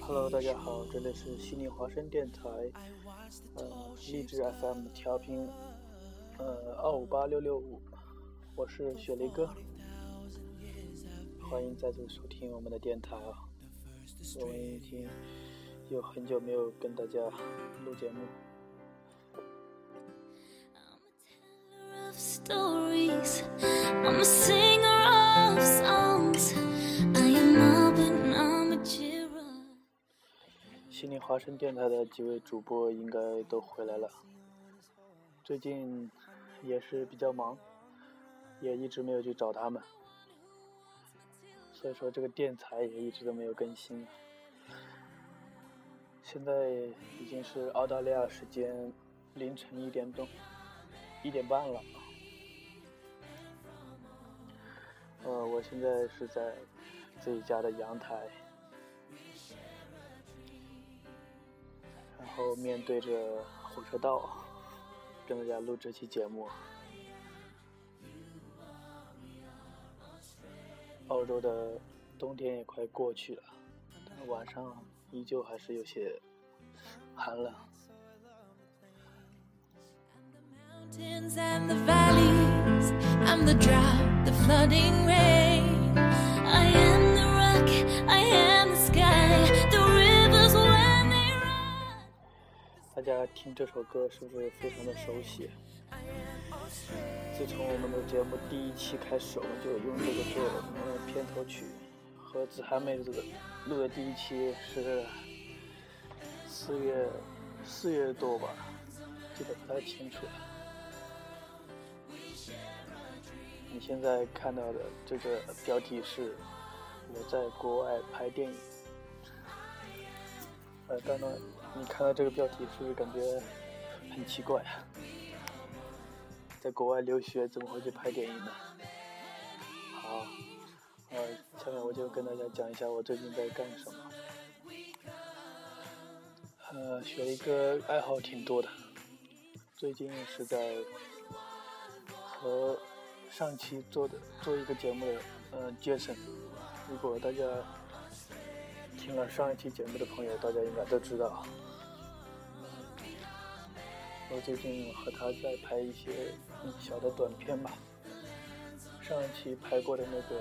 Hello，大家好，这里是悉尼华声电台，呃，励志 FM 调频，呃，二五八六六五，我是雪梨哥，欢迎再次收听我们的电台啊，我们已经有很久没有跟大家录节目。悉尼华声电台的几位主播应该都回来了，最近也是比较忙，也一直没有去找他们，所以说这个电台也一直都没有更新。现在已经是澳大利亚时间凌晨一点钟，一点半了。呃，我现在是在自己家的阳台。然后面对着火车道，跟大家录这期节目。澳洲的冬天也快过去了，但晚上依旧还是有些寒冷。大家听这首歌是不是非常的熟悉？自从我们的节目第一期开始，我们就用这个做我们的片头曲。和子涵妹子录的第一期是四月四月多吧，记得不太清楚了。你现在看到的这个标题是我在国外拍电影。呃，当然。你看到这个标题是不是感觉很奇怪啊？在国外留学怎么会去拍电影呢？好，呃，下面我就跟大家讲一下我最近在干什么。呃，学一个爱好挺多的，最近是在和上期做的做一个节目的呃，Jason，如果大家。听了上一期节目的朋友，大家应该都知道，我最近和他在拍一些小的短片吧。上一期拍过的那个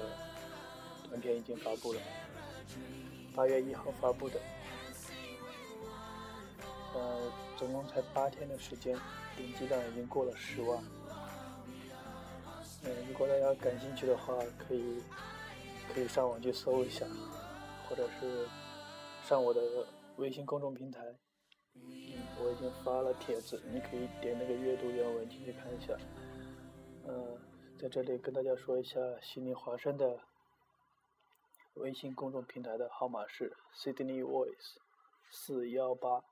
短片已经发布了，八月一号发布的，呃，总共才八天的时间，点击量已经过了十万。嗯，如果大家感兴趣的话，可以可以上网去搜一下。或者是上我的微信公众平台，我已经发了帖子，你可以点那个阅读原文进去看一下。嗯，在这里跟大家说一下，悉尼华声的微信公众平台的号码是 Sydney Voice 四幺八，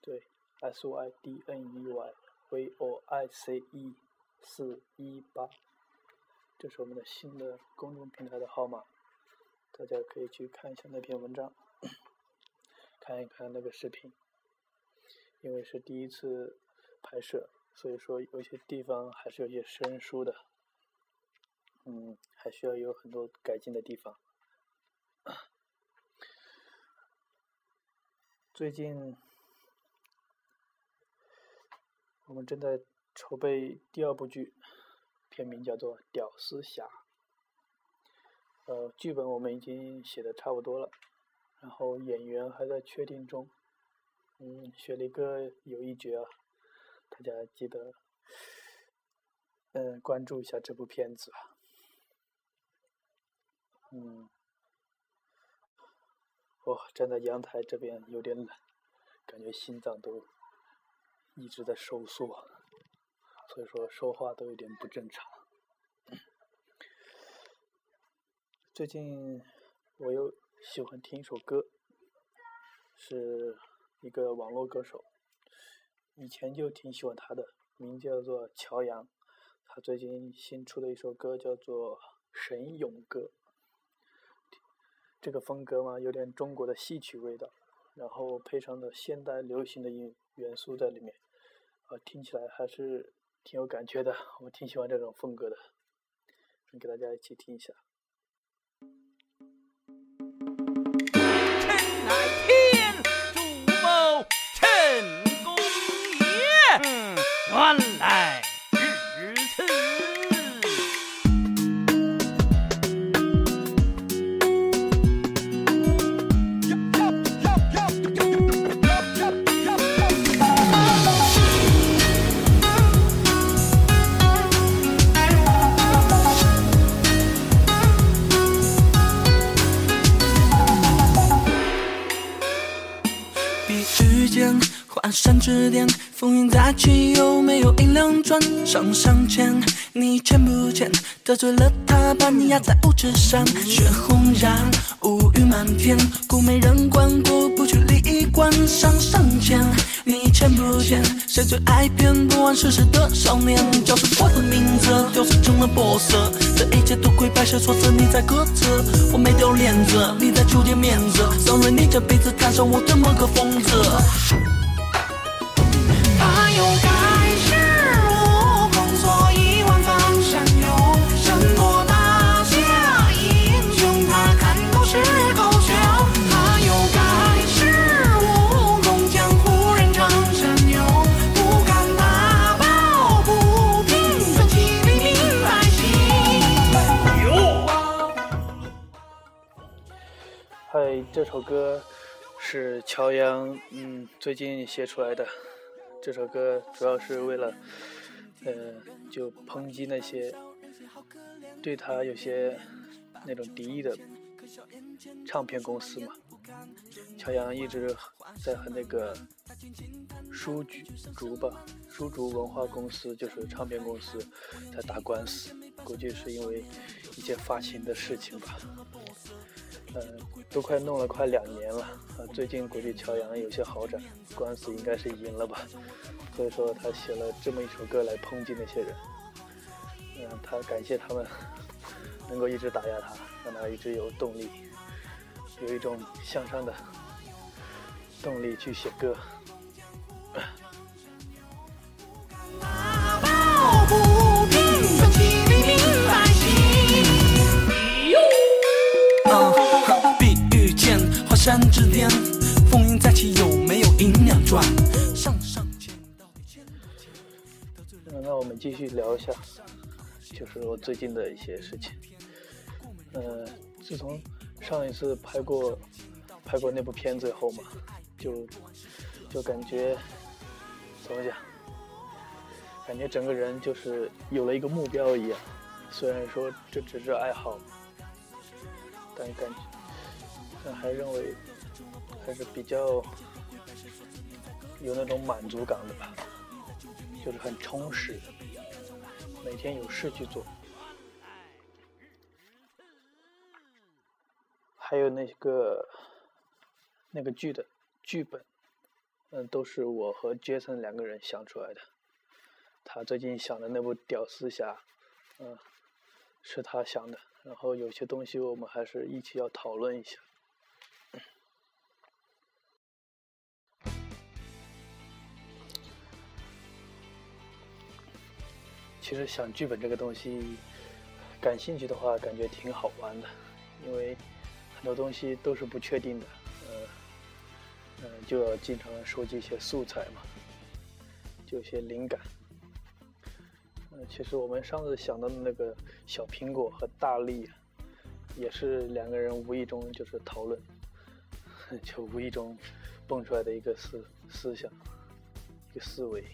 对，S Y D N E Y V O I C E 四一八，这是我们的新的公众平台的号码。大家可以去看一下那篇文章，看一看那个视频，因为是第一次拍摄，所以说有些地方还是有些生疏的，嗯，还需要有很多改进的地方。最近我们正在筹备第二部剧，片名叫做《屌丝侠》。呃，剧本我们已经写的差不多了，然后演员还在确定中。嗯，雪梨哥有一绝啊，大家记得，嗯，关注一下这部片子啊。嗯，我站在阳台这边有点冷，感觉心脏都一直在收缩，所以说说话都有点不正常。最近我又喜欢听一首歌，是一个网络歌手，以前就挺喜欢他的，名叫做乔洋。他最近新出的一首歌叫做《神勇歌》，这个风格嘛，有点中国的戏曲味道，然后配上的现代流行的音元素在里面，啊，听起来还是挺有感觉的，我挺喜欢这种风格的，给大家一起听一下。指点，风云再起，有没有一两转上上签？你欠不欠？得罪了他，把你压在五指山。血红染，乌云满天，故没人管，过不去利益关上上签。你欠不欠？谁最爱骗不谙世事的少年？叫出我的名字，丢失成了波色。这一切都亏白蛇说着你在歌词，我没丢脸子，你在纠结面子。Sorry，你这辈子看上我这么个疯子。首歌是乔洋嗯最近写出来的。这首歌主要是为了，呃，就抨击那些对他有些那种敌意的唱片公司嘛。乔洋一直在和那个书竹吧，书竹文化公司就是唱片公司在打官司，估计是因为一些发行的事情吧。嗯，都快弄了快两年了啊！最近估计乔洋有些好转，官司应该是赢了吧？所以说他写了这么一首歌来抨击那些人，嗯，他感谢他们能够一直打压他，让他一直有动力，有一种向上的动力去写歌。风云再起，有没有银两赚？上上签到底签那我们继续聊一下，就是我最近的一些事情。呃，自从上一次拍过拍过那部片子后嘛，就就感觉怎么讲？感觉整个人就是有了一个目标一样。虽然说这只是爱好，但感觉。但还认为还是比较有那种满足感的吧，就是很充实，每天有事去做。还有那个那个剧的剧本，嗯，都是我和杰森两个人想出来的。他最近想的那部《屌丝侠》，嗯，是他想的。然后有些东西我们还是一起要讨论一下。其实想剧本这个东西，感兴趣的话，感觉挺好玩的，因为很多东西都是不确定的，呃，呃，就要经常收集一些素材嘛，就一些灵感。呃，其实我们上次想到的那个小苹果和大力，也是两个人无意中就是讨论，就无意中蹦出来的一个思思想，一个思维。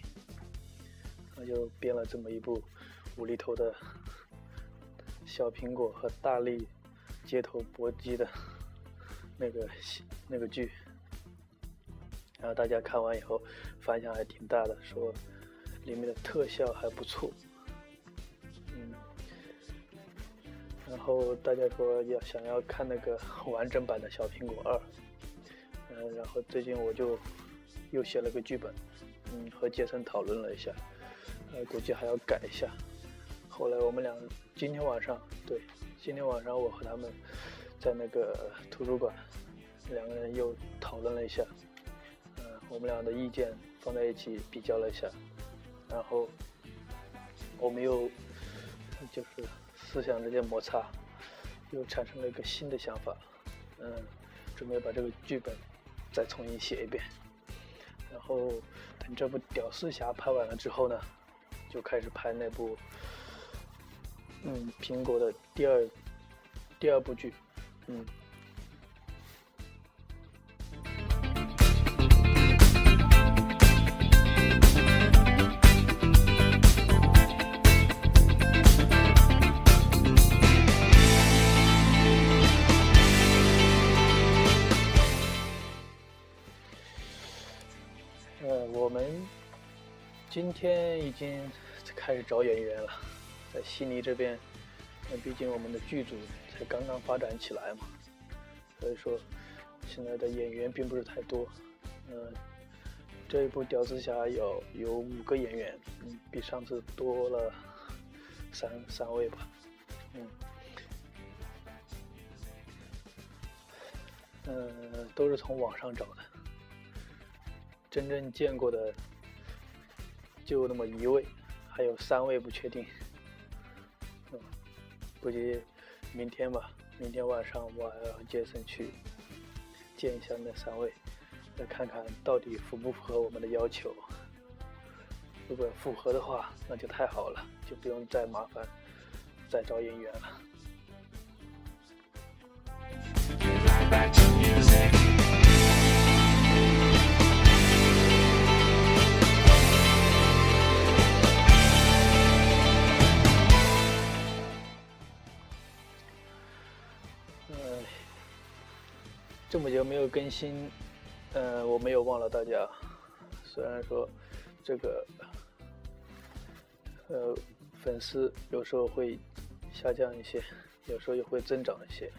那就编了这么一部无厘头的小苹果和大力街头搏击的那个那个剧，然后大家看完以后反响还挺大的，说里面的特效还不错，嗯，然后大家说要想要看那个完整版的小苹果二，嗯，然后最近我就又写了个剧本，嗯，和杰森讨论了一下。呃，估计还要改一下。后来我们俩今天晚上，对，今天晚上我和他们在那个图书馆，两个人又讨论了一下，嗯，我们俩的意见放在一起比较了一下，然后我们又就是思想之间摩擦，又产生了一个新的想法，嗯，准备把这个剧本再重新写一遍，然后等这部《屌丝侠》拍完了之后呢，就开始拍那部，嗯，苹果的第二第二部剧，嗯。今天已经开始找演员了，在悉尼这边，那毕竟我们的剧组才刚刚发展起来嘛，所以说现在的演员并不是太多。嗯、这一部《屌丝侠》有有五个演员，嗯，比上次多了三三位吧，嗯，呃，都是从网上找的。真正见过的就那么一位，还有三位不确定。嗯，估计明天吧，明天晚上我还要杰森去见一下那三位，再看看到底符不符合我们的要求。如果符合的话，那就太好了，就不用再麻烦再找演员了。有没有更新，呃，我没有忘了大家。虽然说这个呃粉丝有时候会下降一些，有时候也会增长一些，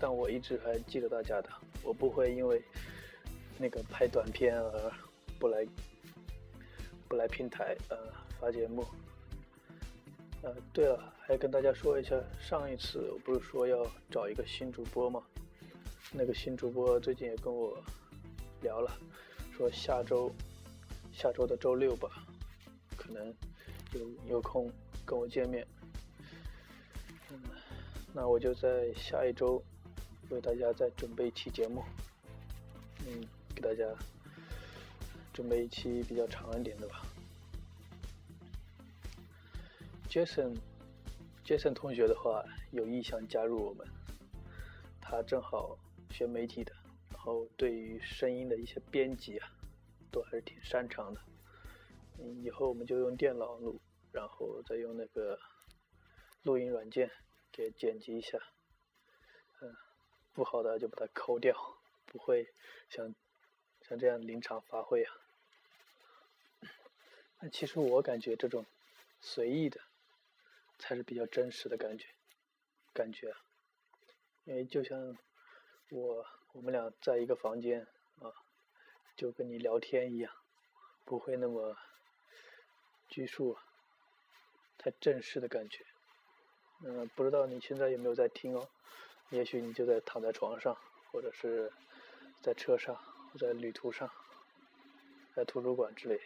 但我一直还记得大家的。我不会因为那个拍短片而不来不来平台呃发节目。呃，对了，还要跟大家说一下，上一次我不是说要找一个新主播吗？那个新主播最近也跟我聊了，说下周下周的周六吧，可能有有空跟我见面。嗯，那我就在下一周为大家再准备一期节目，嗯，给大家准备一期比较长一点的吧。Jason，Jason 同学的话有意向加入我们，他正好学媒体的，然后对于声音的一些编辑啊，都还是挺擅长的。嗯，以后我们就用电脑录，然后再用那个录音软件给剪辑一下。嗯，不好的就把它抠掉，不会像像这样临场发挥啊。但其实我感觉这种随意的。才是比较真实的感觉，感觉，因为就像我我们俩在一个房间啊，就跟你聊天一样，不会那么拘束，太正式的感觉。嗯，不知道你现在有没有在听哦？也许你就在躺在床上，或者是在车上，或在旅途上，在图书馆之类，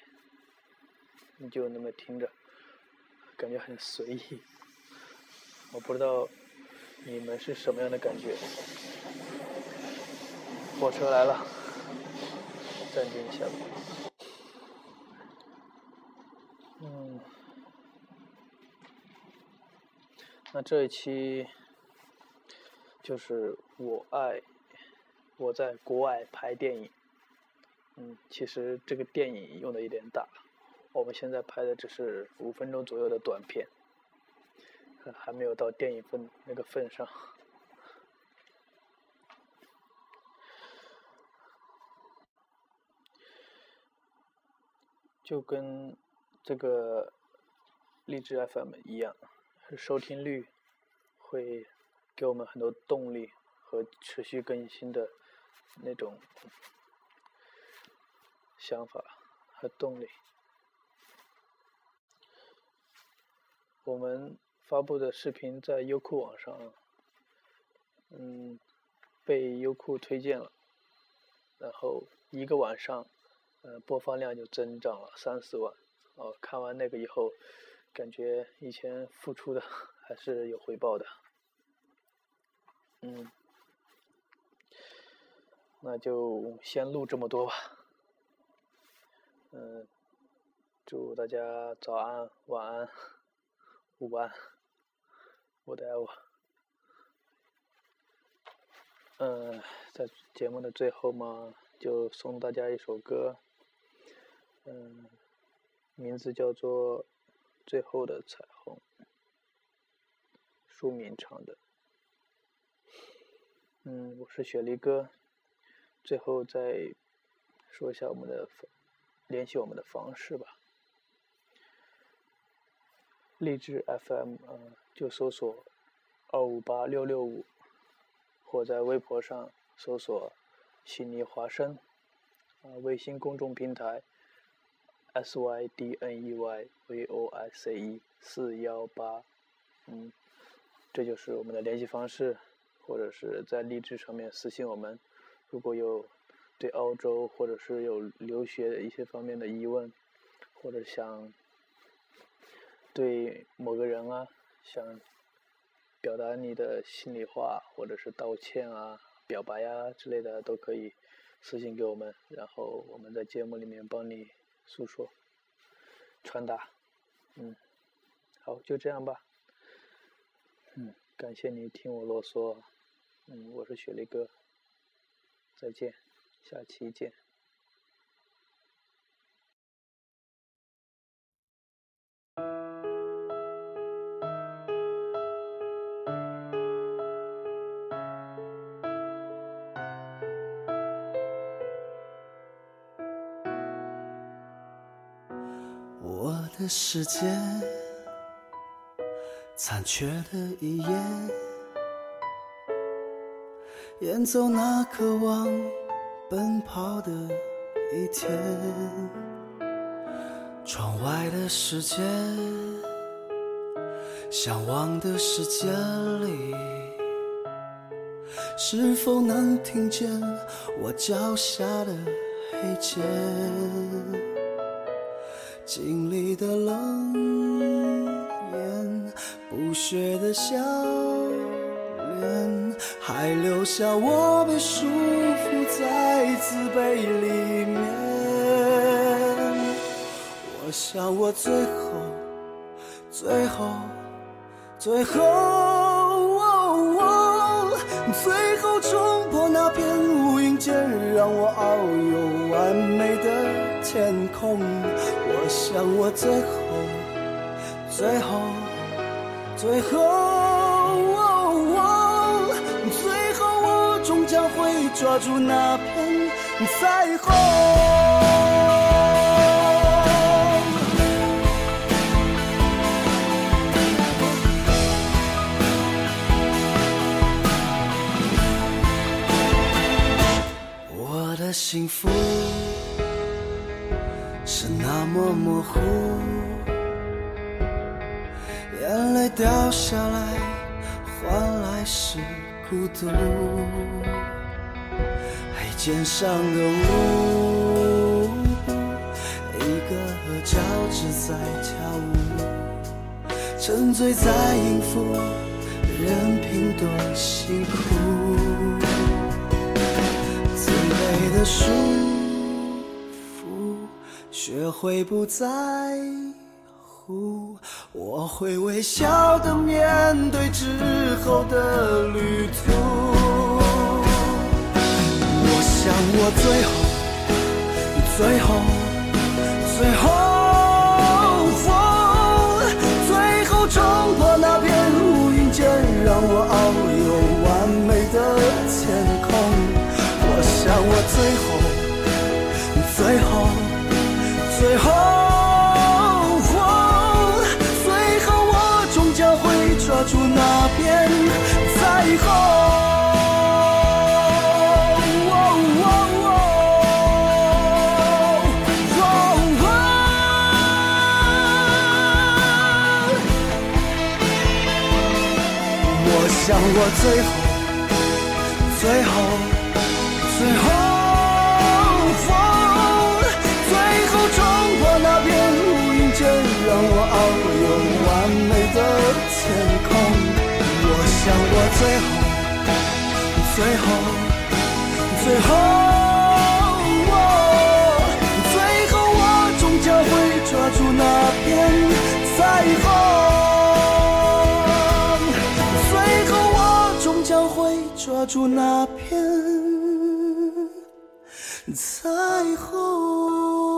你就那么听着。感觉很随意，我不知道你们是什么样的感觉。火车来了，暂停一下。嗯，那这一期就是我爱我在国外拍电影。嗯，其实这个电影用的有点大。我们现在拍的只是五分钟左右的短片，还没有到电影份那个份上。就跟这个励志 FM 一样，收听率会给我们很多动力和持续更新的那种想法和动力。我们发布的视频在优酷网上嗯，被优酷推荐了，然后一个晚上，呃，播放量就增长了三四万。哦，看完那个以后，感觉以前付出的 还是有回报的。嗯，那就先录这么多吧。嗯，祝大家早安、晚安、午安，whatever。嗯，在节目的最后嘛，就送大家一首歌，嗯，名字叫做《最后的彩虹》，书名唱的。嗯，我是雪梨哥。最后再说一下我们的联系我们的方式吧。励志 FM，嗯，就搜索二五八六六五，或在微博上搜索“悉尼华生”，啊，微信公众平台 S Y D N E Y V O I C E 四幺八，嗯，这就是我们的联系方式。或者是在励志上面私信我们，如果有对澳洲或者是有留学的一些方面的疑问，或者想对某个人啊想表达你的心里话，或者是道歉啊、表白呀之类的，都可以私信给我们，然后我们在节目里面帮你诉说、传达。嗯，好，就这样吧。嗯，感谢你听我啰嗦。嗯，我是雪梨哥，再见，下期见。我的世界残缺的一页。演奏那渴望奔跑的一天，窗外的世界，向往的世界里，是否能听见我脚下的黑键？经历的冷眼，不屑的笑脸。还留下我被束缚在自卑里面。我想我最后，最后，最后，最后冲破那片乌云间，让我遨游完美天空。我想我最后，最后，最后。最后，我终将会抓住那片彩虹。我的幸福糊，眼泪掉下来换来是孤独。肩上的舞，一个和脚趾在跳舞，沉醉在音符，任凭多辛苦。自卑的束缚，学会不在乎，我会微笑的面对之后的旅途。我想我最后，最后，最后，最后冲破那片乌云间，让我遨游完美的天空。我想我最后，最后，最后，最后我终将会抓住那片彩虹。想我最后。最后，想我最后，最后，最后，最后我终将会抓住那片彩虹。最后我终将会抓住那片彩虹。